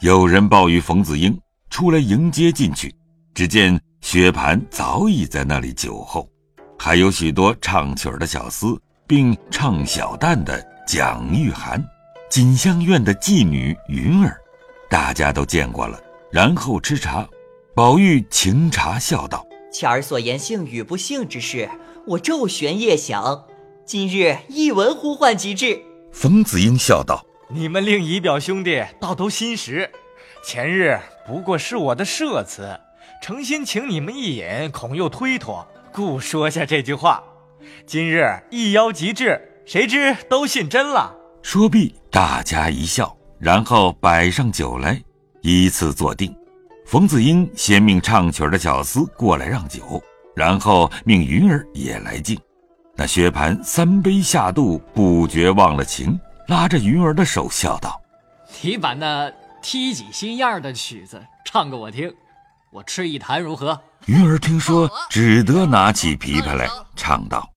有人报与冯子英出来迎接进去，只见薛蟠早已在那里酒后，还有许多唱曲儿的小厮，并唱小旦的蒋玉菡、锦香院的妓女云儿，大家都见过了。然后吃茶，宝玉请茶笑道：“前儿所言幸与不幸之事，我昼悬夜想，今日一闻呼唤即至。”冯子英笑道：“你们令姨表兄弟倒都心实，前日不过是我的设辞，诚心请你们一饮，恐又推脱，故说下这句话。今日一邀即至，谁知都信真了。”说毕，大家一笑，然后摆上酒来。依次坐定，冯子英先命唱曲的小厮过来让酒，然后命云儿也来敬。那薛蟠三杯下肚，不觉忘了情，拉着云儿的手笑道：“你把那踢几心样的曲子唱给我听，我吃一坛如何？”云儿听说，只得拿起琵琶来唱道。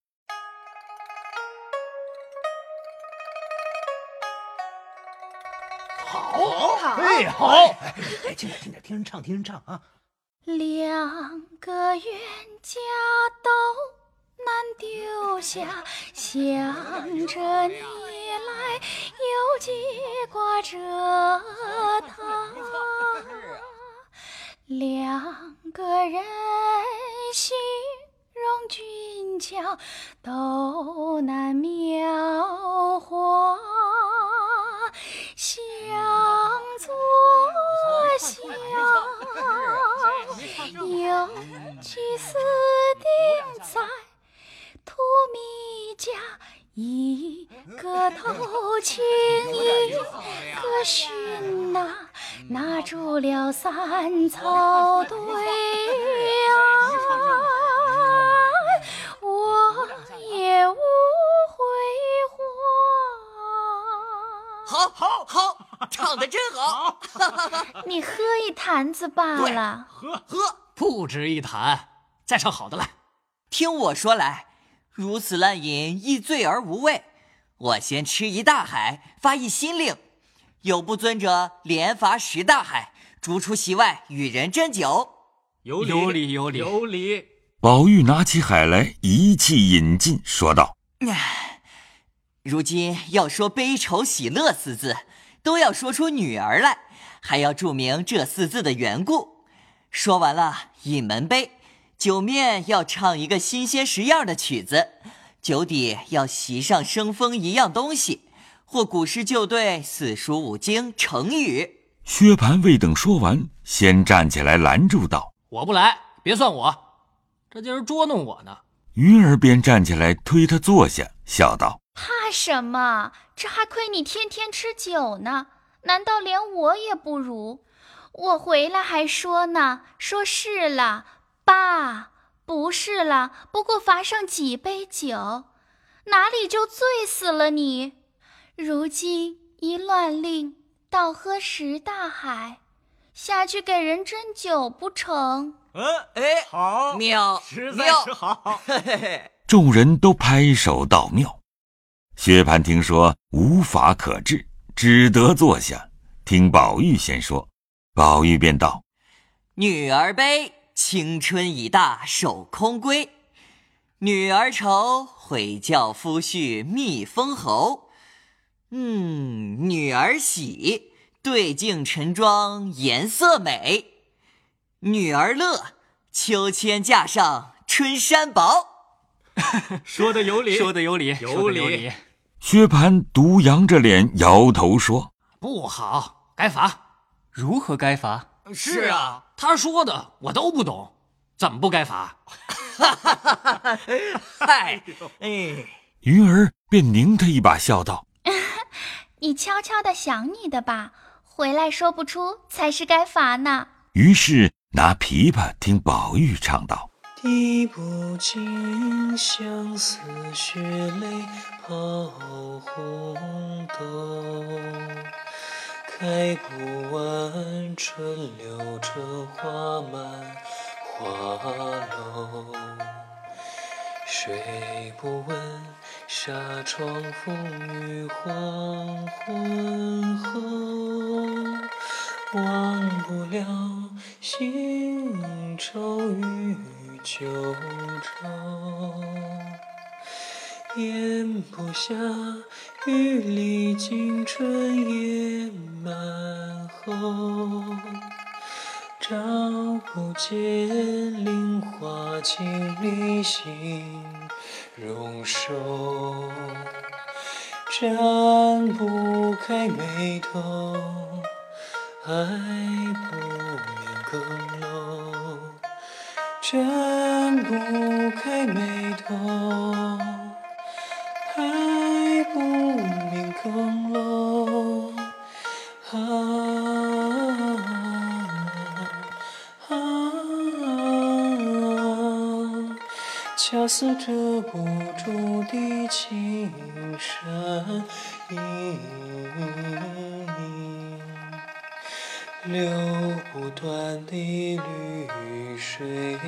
哎，好！哎，听点，听点，听人唱，听人唱啊！两个冤家都难丢下，想着你来又记挂着他。两个人形容俊俏，都难描画。有句私定在荼蘼家，一个偷情一个寻呐，拿住了三草堆啊，我也无悔话。好，好，好。唱的真好，你喝一坛子罢了。喝喝，不止一坛，再唱好的来。听我说来，如此滥饮，易醉而无味。我先吃一大海，发一新令，有不遵者，连罚十大海，逐出席外，与人斟酒。有理有理有理有理。宝玉拿起海来，一气饮尽，说道：“如今要说悲愁喜乐四字。”都要说出女儿来，还要注明这四字的缘故。说完了，饮门杯，酒面要唱一个新鲜十样的曲子，酒底要席上生风一样东西，或古诗旧对、四书五经、成语。薛蟠未等说完，先站起来拦住道：“我不来，别算我，这就是捉弄我呢。”云儿便站起来推他坐下，笑道。怕什么？这还亏你天天吃酒呢，难道连我也不如？我回来还说呢，说是了，爸，不是啦，不过罚上几杯酒，哪里就醉死了你？如今一乱令，倒喝十大海，下去给人斟酒不成？嗯，哎，好，妙，实在是好。众人都拍手道妙。薛蟠听说无法可治，只得坐下听宝玉先说。宝玉便道：“女儿悲，青春已大守空闺；女儿愁，悔教夫婿觅封侯。嗯，女儿喜，对镜晨妆颜色美；女儿乐，秋千架上春山薄。说的有理，说的有理，有理。”薛蟠独扬着脸摇头说：“不好，该罚。如何该罚？是啊，他说的我都不懂，怎么不该罚？”哈哈哈哈哈！嗨，哎，云儿便拧他一把，笑道：“你悄悄的想你的吧，回来说不出才是该罚呢。”于是拿琵琶听宝玉唱道。滴不尽相思血泪抛红豆，开不完春柳春花满花楼。睡不稳纱窗风雨黄昏后，忘不了新愁与旧愁，咽不下玉里金春夜满后，照不见菱花镜里心容瘦，展不开眉头。爱不眠更漏展不开眉头，眠更 lâu。啊啊啊！恰似遮不住的青山隐隐。流不断的绿水悠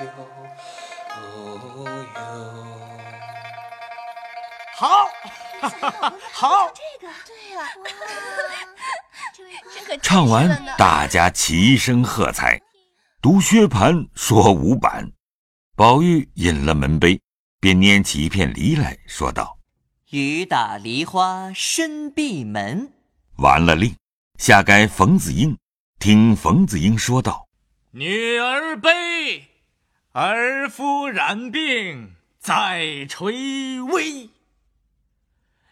悠。好，好，这个对呀、这可唱完，大家齐声喝彩。读薛蟠说五板，宝玉饮了门杯，便拈起一片梨来说道雨打梨花深闭门。：“完了令，下该冯子英。”听冯子英说道女儿悲，儿夫染病在垂危；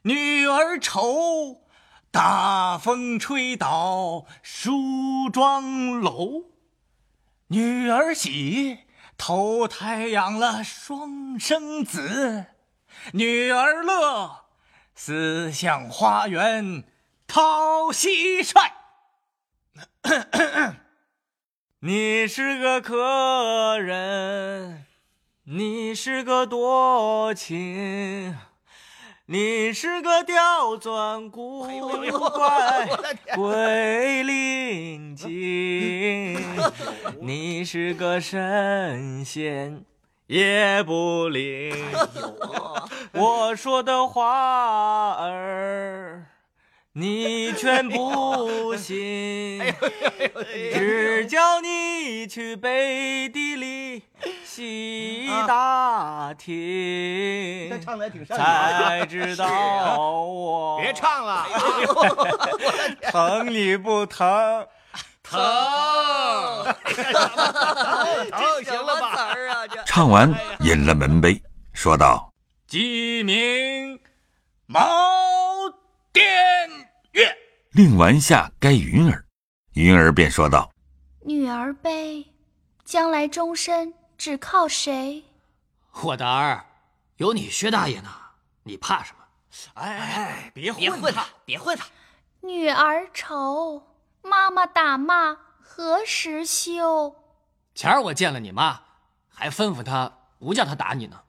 女儿愁，大风吹倒梳妆楼；女儿喜，投胎养了双生子；女儿乐，思向花园讨蟋蟀。你是个客人，你是个多情，你是个刁钻古怪鬼灵精，你是个神仙也不灵。我说的话儿。你全不信，只叫你去背地里细打听，再唱的还挺。才知道我别唱了，疼你不疼？疼！疼，行了吧？儿啊？这：“唱完，饮了门杯，说道鸡鸣茅店月。令完下该云儿。”云儿便说道女儿悲，将来终身只靠谁？我的儿，有你薛大爷呢，你怕什么？哎，别别混他混他！，别混他！女儿愁，妈妈打骂何时休？前儿我见了你妈，还吩咐她不叫她打你呢。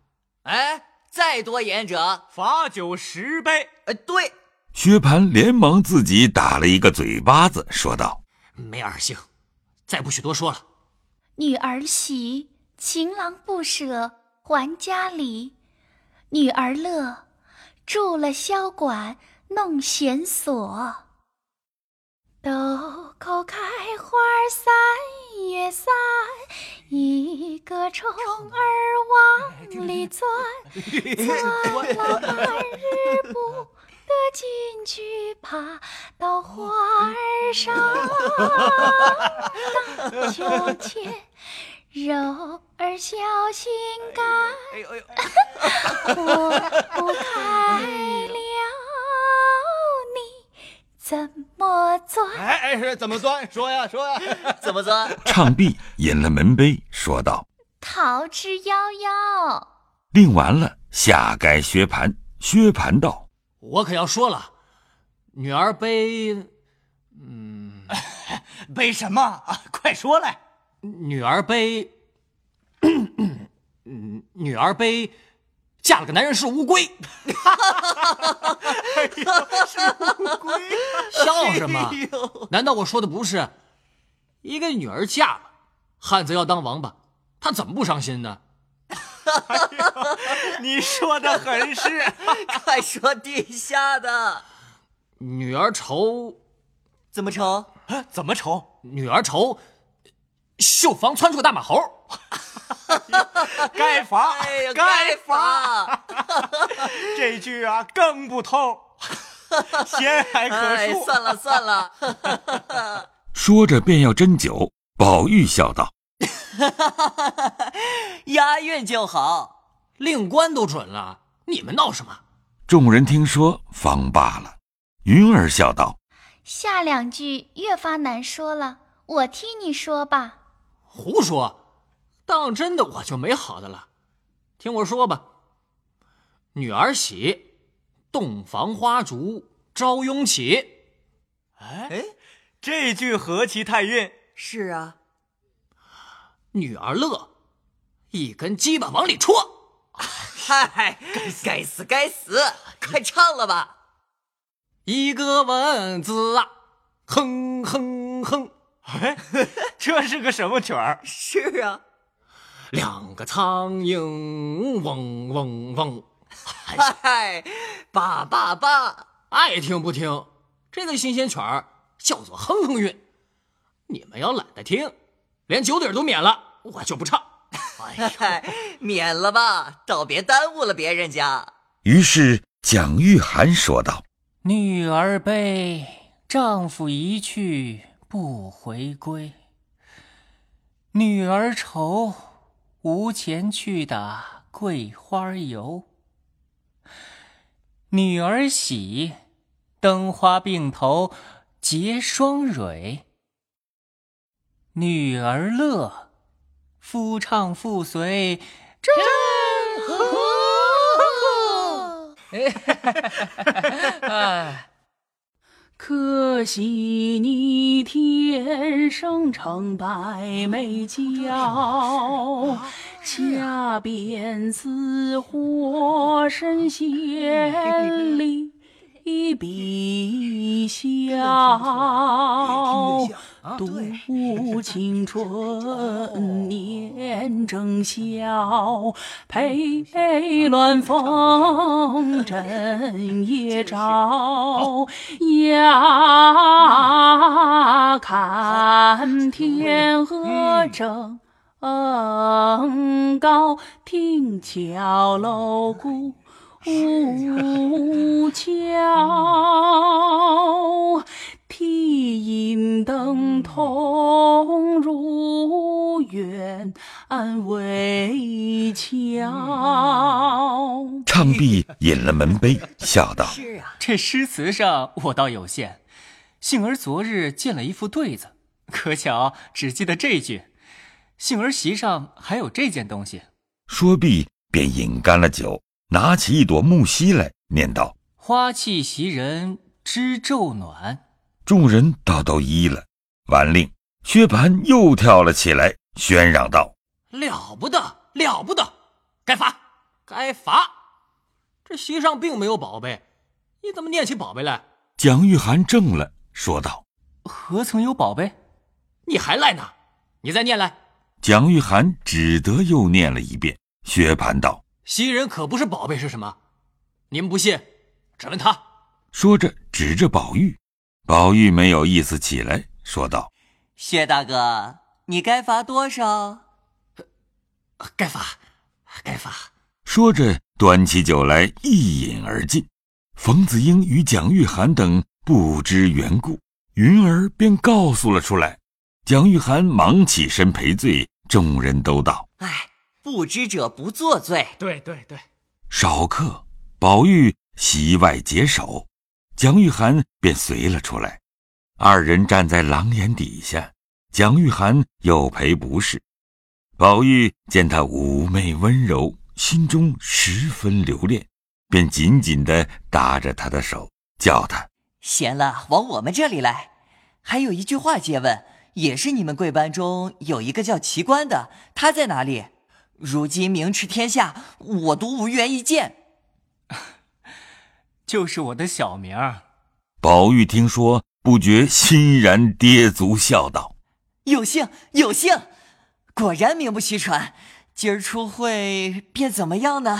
哎，再多言者，罚酒十杯。呃，对，：“薛蟠连忙自己打了一个嘴巴子，说道没二性，再不许多说了。女儿喜，情郎不舍还家里；女儿乐，住了箫管弄弦索。豆蔻开花三月三，一个虫儿往里钻，钻了半日不得进去，爬 到花儿上。荡秋千，柔儿小心肝，哎呦呦，我不开了，你怎么钻？哎哎，是怎么钻？说呀说呀。怎么钻？：“唱毕，饮了门杯，说道。桃之夭夭。令完了，下该薛蟠。薛蟠道我可要说了，女儿悲，嗯，背什么？啊快说来！女儿悲，嗯，女儿悲，嫁了个男人是乌龟。笑什么？难道我说的不是？一个女儿嫁了，汉子要当王八，他怎么不伤心呢？你说的很是。快说地下的，女儿愁，怎么愁？怎么愁？女儿愁绣房窜出个大马猴。该罚，哎呀，该罚！这句啊更不通，咸海可哎，恕。算了算了，说着便要斟酒。宝玉笑道 押韵就好。令官都准了，你们闹什么？：“众人听说，方罢了。”云儿笑道下两句越发难说了，我替你说吧。胡说！当真的我就没好的了。听我说吧，女儿喜，洞房花烛朝拥起。哎，这句何其太韵！是啊，女儿乐，一根鸡巴往里戳。嗨，该死该死，快唱了吧。一个蚊子啊，哼哼哼；哎，这是个什么曲儿？是啊，两个苍蝇嗡嗡嗡。嗨，叭叭叭，爱听不听？这个新鲜曲儿叫做哼哼韵。你们要懒得听，连酒底都免了，我就不唱。哎免了吧，倒别耽误了别人家。：“于是蒋玉菡说道女儿悲，丈夫一去不回归；女儿愁，无钱去打桂花油。女儿喜，灯花并头结双蕊；女儿乐，夫唱妇随真和。哎。可惜你天生成白眉角，恰便似火神仙里碧霄。度青春年正宵，陪鸾风枕 夜照。呀，看天河正高，听桥楼鼓桥。提银灯同入园，安慰桥。：“唱毕，饮了门杯，笑道是啊，这诗词上我倒有限，幸而昨日见了一副对子，可巧只记得这句。幸而席上还有这件东西：：‘说毕，便饮干了酒，拿起一朵木樨来，念道。花气袭人知昼暖。众人倒都依了。完令，薛蟠又跳了起来，喧嚷道了不得，了不得！该罚，该罚！这席上并没有宝贝，你怎么念起宝贝来？：‘蒋玉菡怔了，说道。何曾有宝贝？你还赖呢？你再念来。’蒋玉菡只得又念了一遍。薛蟠道袭人可不是宝贝是什么？你们不信，只问他。：‘说着指着宝玉。’宝玉没有意思起来，说道薛大哥，你该罚多少？该罚，该罚。：‘说着端起酒来，一饮而尽。冯子英与蒋玉菡等不知缘故，云儿便告诉了出来。蒋玉菡忙起身赔罪，众人都道。哎，不知者不作罪。对对对，少客，宝玉席外解手，蒋玉菡便随了出来。二人站在廊檐底下，蒋玉菡又赔不是。宝玉见他妩媚温柔，心中十分留恋，便紧紧地搭着他的手，叫他闲了，往我们这里来。还有一句话借问，也是你们贵班中有一个叫奇观的，他在哪里？如今名驰天下，我独无缘一见。就是我的小名儿。宝玉听说，不觉欣然跌足，笑道有幸，有幸，果然名不虚传。今儿出会便怎么样呢？：“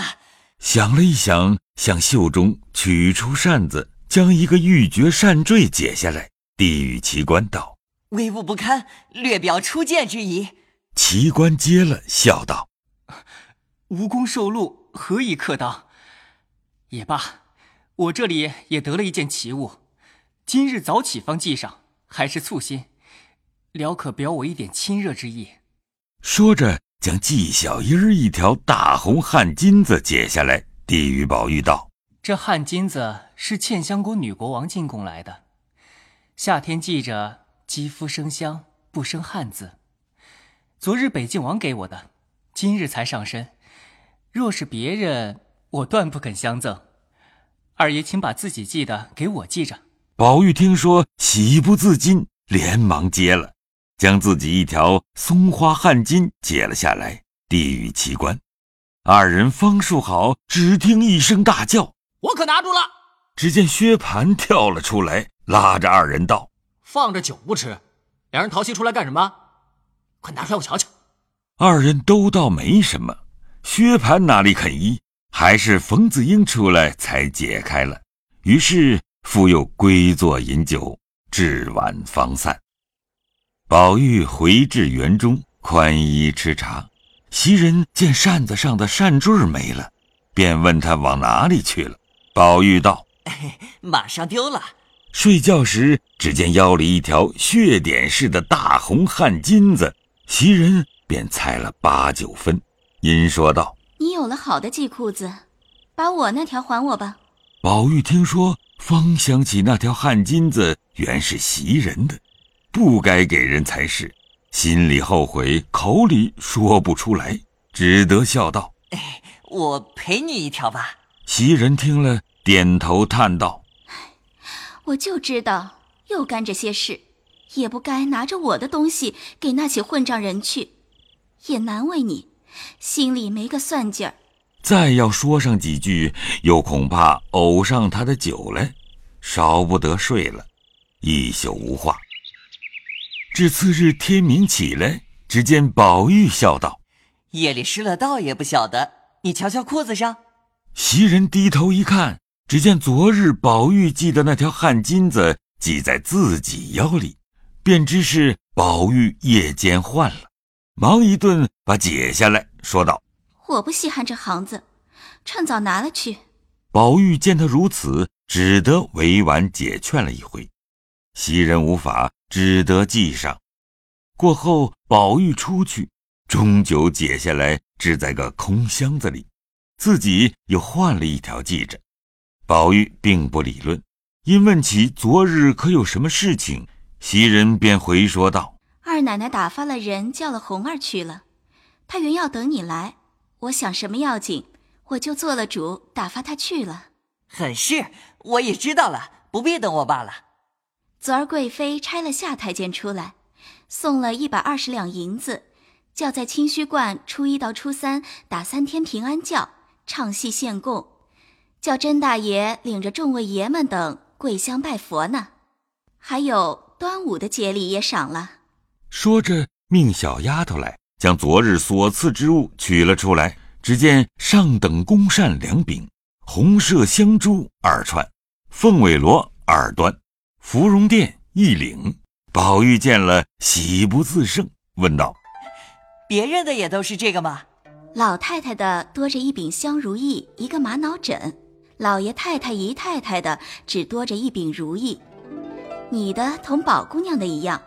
想了一想，向袖中取出扇子，将一个玉珏扇坠解下来，递与奇观道。”微物不堪，略表初见之意。奇观接了，笑道：“无功受禄，何以克当？也罢，我这里也得了一件奇物，今日早起方系上，还是簇新，聊可表我一点亲热之意。”说着，将纪小英儿一条大红汗巾子解下来，递与宝玉道：“这汗巾子是茜香国女国王进贡来的，夏天系着，肌肤生香，不生汗渍。昨日北静王给我的，今日才上身。若是别人，我断不肯相赠。二爷，请把自己系的给我系着。”宝玉听说，喜不自禁，连忙接了。将自己一条松花汗巾解了下来，递与奇观。二人方束好，只听一声大叫：“我可拿住了！”只见薛蟠跳了出来，拉着二人道：“放着酒不吃，两人淘气出来干什么？快拿出来我瞧瞧。”二人都道没什么，薛蟠哪里肯依，还是冯子英出来才解开了。于是复又归坐饮酒，至晚方散。宝玉回至园中，宽衣吃茶。袭人见扇子上的扇坠没了，便问他往哪里去了。宝玉道：“ 马上丢了。”睡觉时，只见腰里一条血点似的大红汗巾子，袭人便猜了八九分，因说道：“你有了好的系裤子，把我那条还我吧。”宝玉听说，方想起那条汗巾子原是袭人的。不该给人才是，心里后悔，口里说不出来，只得笑道：“哎，我赔你一条吧。”袭人听了，点头叹道：“我就知道又干这些事，也不该拿着我的东西给那起混账人去，也难为你，心里没个算计儿。再要说上几句，又恐怕呕上他的酒来，少不得睡了，一宿无话。”至次日天明起来，只见宝玉笑道：“夜里失了，道也不晓得。你瞧瞧裤子上。”袭人低头一看，只见昨日宝玉系的那条汗巾子系在自己腰里，便知是宝玉夜间换了，忙一顿把解下来，说道：“我不稀罕这行子，趁早拿了去。”宝玉见他如此，只得委婉解劝了一回。袭人无法。只得系上。过后，宝玉出去，终究解下来，置在个空箱子里，自己又换了一条系着。宝玉并不理论，因问起昨日可有什么事情，袭人便回说道：“二奶奶打发了人叫了红儿去了，她原要等你来，我想什么要紧，我就做了主，打发她去了。很是，我也知道了，不必等我罢了。”昨儿贵妃拆了下太监出来，送了一百二十两银子，叫在清虚观初一到初三打三天平安轿，唱戏献供，叫甄大爷领着众位爷们等跪香拜佛呢。还有端午的节礼也赏了。说着，命小丫头来将昨日所赐之物取了出来。只见上等宫扇两柄，红麝香珠二串，凤尾螺二端。芙蓉殿一领，宝玉见了喜不自胜，问道：“别人的也都是这个吗？”老太太的多着一柄香如意，一个玛瑙枕；老爷太太、姨太太的只多着一柄如意。你的同宝姑娘的一样，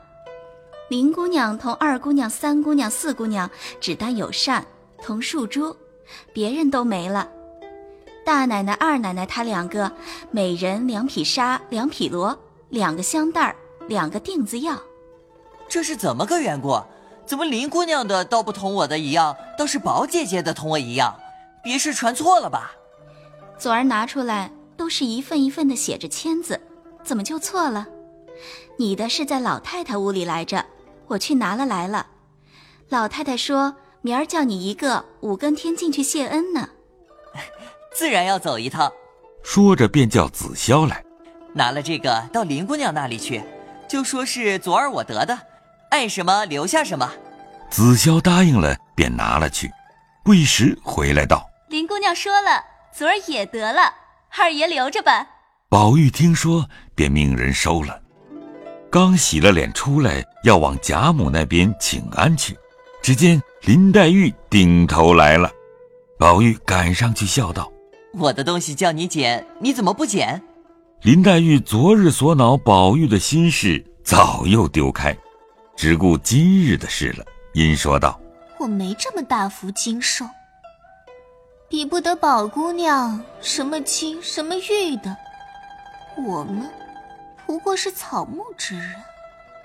林姑娘同二姑娘、三姑娘、四姑娘只单有扇同树珠，别人都没了。大奶奶、二奶奶她两个，每人两匹纱，两匹罗。两个香袋儿，两个锭子药，这是怎么个缘故？怎么林姑娘的倒不同我的一样，倒是宝姐姐的同我一样？别是传错了吧？昨儿拿出来都是一份一份的写着签字，怎么就错了？你的是在老太太屋里来着，我去拿了来了。老太太说明儿叫你一个五更天进去谢恩呢，自然要走一趟。说着便叫紫霄来。拿了这个到林姑娘那里去，就说是昨儿我得的，爱什么留下什么。紫霄答应了，便拿了去。不一时回来道：“林姑娘说了，昨儿也得了，二爷留着吧。”宝玉听说，便命人收了。刚洗了脸出来，要往贾母那边请安去，只见林黛玉顶头来了。宝玉赶上去笑道：“我的东西叫你捡，你怎么不捡？”林黛玉昨日所恼宝玉的心事早又丢开，只顾今日的事了，因说道：“我没这么大福经受，比不得宝姑娘什么金什么玉的。我们不过是草木之人。”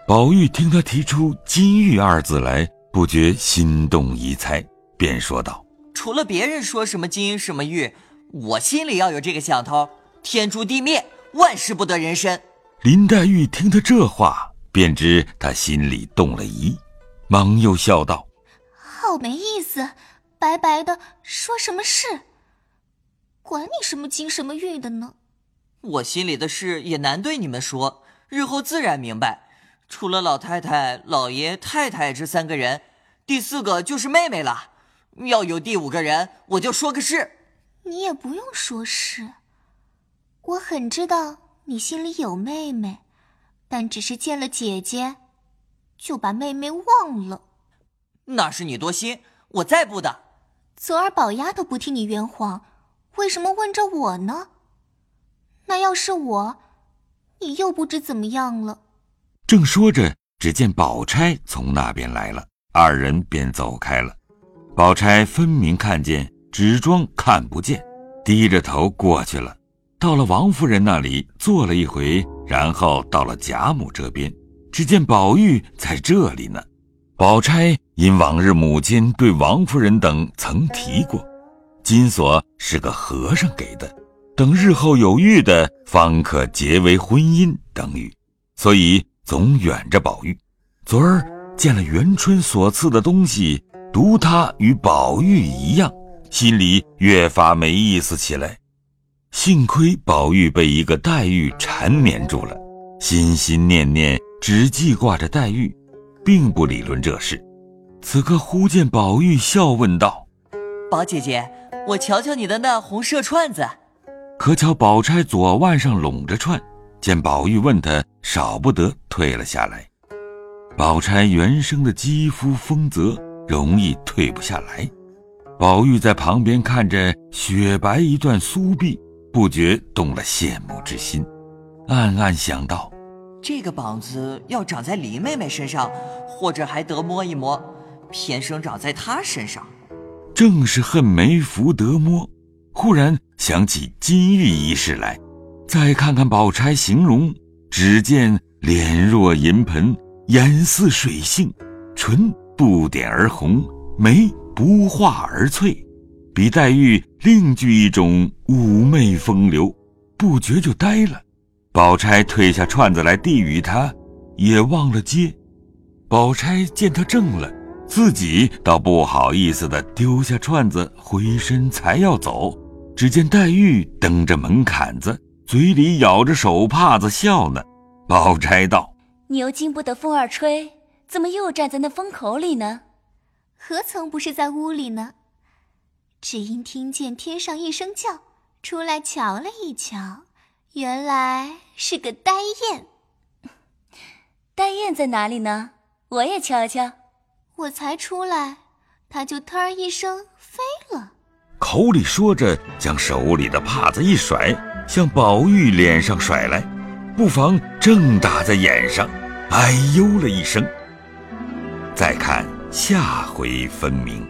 宝玉听他提出“金玉”二字来，不觉心动疑猜，便说道。除了别人说什么金什么玉，我心里要有这个想头，天诛地灭，万事不得人身。林黛玉听他这话，便知他心里动了疑，忙又笑道：“好没意思，白白的说什么事？管你什么金什么玉的呢？我心里的事也难对你们说，日后自然明白。除了老太太、老爷、太太这三个人，第四个就是妹妹了。”要有第五个人，我就说个是。你也不用说是，我很知道你心里有妹妹，但只是见了姐姐，就把妹妹忘了。那是你多心，我再不的。昨儿宝丫头不替你圆谎，为什么问着我呢？那要是我，你又不知怎么样了。正说着，只见宝钗从那边来了，二人便走开了。宝钗分明看见，只装看不见，低着头过去了。到了王夫人那里坐了一回，然后到了贾母这边，只见宝玉在这里呢。宝钗因往日母亲对王夫人等曾提过，金锁是个和尚给的，等日后有玉的，方可结为婚姻等语，所以总远着宝玉。昨儿见了元春所赐的东西。独他与宝玉一样，心里越发没意思起来。幸亏宝玉被一个黛玉缠绵住了，心心念念只记挂着黛玉，并不理论这事。此刻忽见宝玉笑问道：“宝姐姐，我瞧瞧你的那红色串子。”可巧宝钗左腕上拢着串，见宝玉问他，少不得退了下来。宝钗原生的肌肤丰泽。容易退不下来。宝玉在旁边看着雪白一段酥臂，不觉动了羡慕之心，暗暗想到：这个膀子要长在林妹妹身上，或者还得摸一摸，偏生长在她身上，正是恨没福得摸。忽然想起金玉一事来，再看看宝钗形容，只见脸若银盆，眼似水杏，唇。不点而红，眉不画而翠，比黛玉另具一种妩媚风流，不觉就呆了。宝钗退下串子来递与他，也忘了接。宝钗见他怔了，自己倒不好意思的丢下串子，回身才要走，只见黛玉蹬着门槛子，嘴里咬着手帕子笑呢。宝钗道：“你又经不得风儿吹。”怎么又站在那风口里呢？何曾不是在屋里呢？只因听见天上一声叫，出来瞧了一瞧，原来是个呆雁。呆雁在哪里呢？我也瞧瞧。我才出来，它就腾儿一声飞了。口里说着，将手里的帕子一甩，向宝玉脸上甩来，不妨正打在眼上，哎呦了一声。再看下回分明。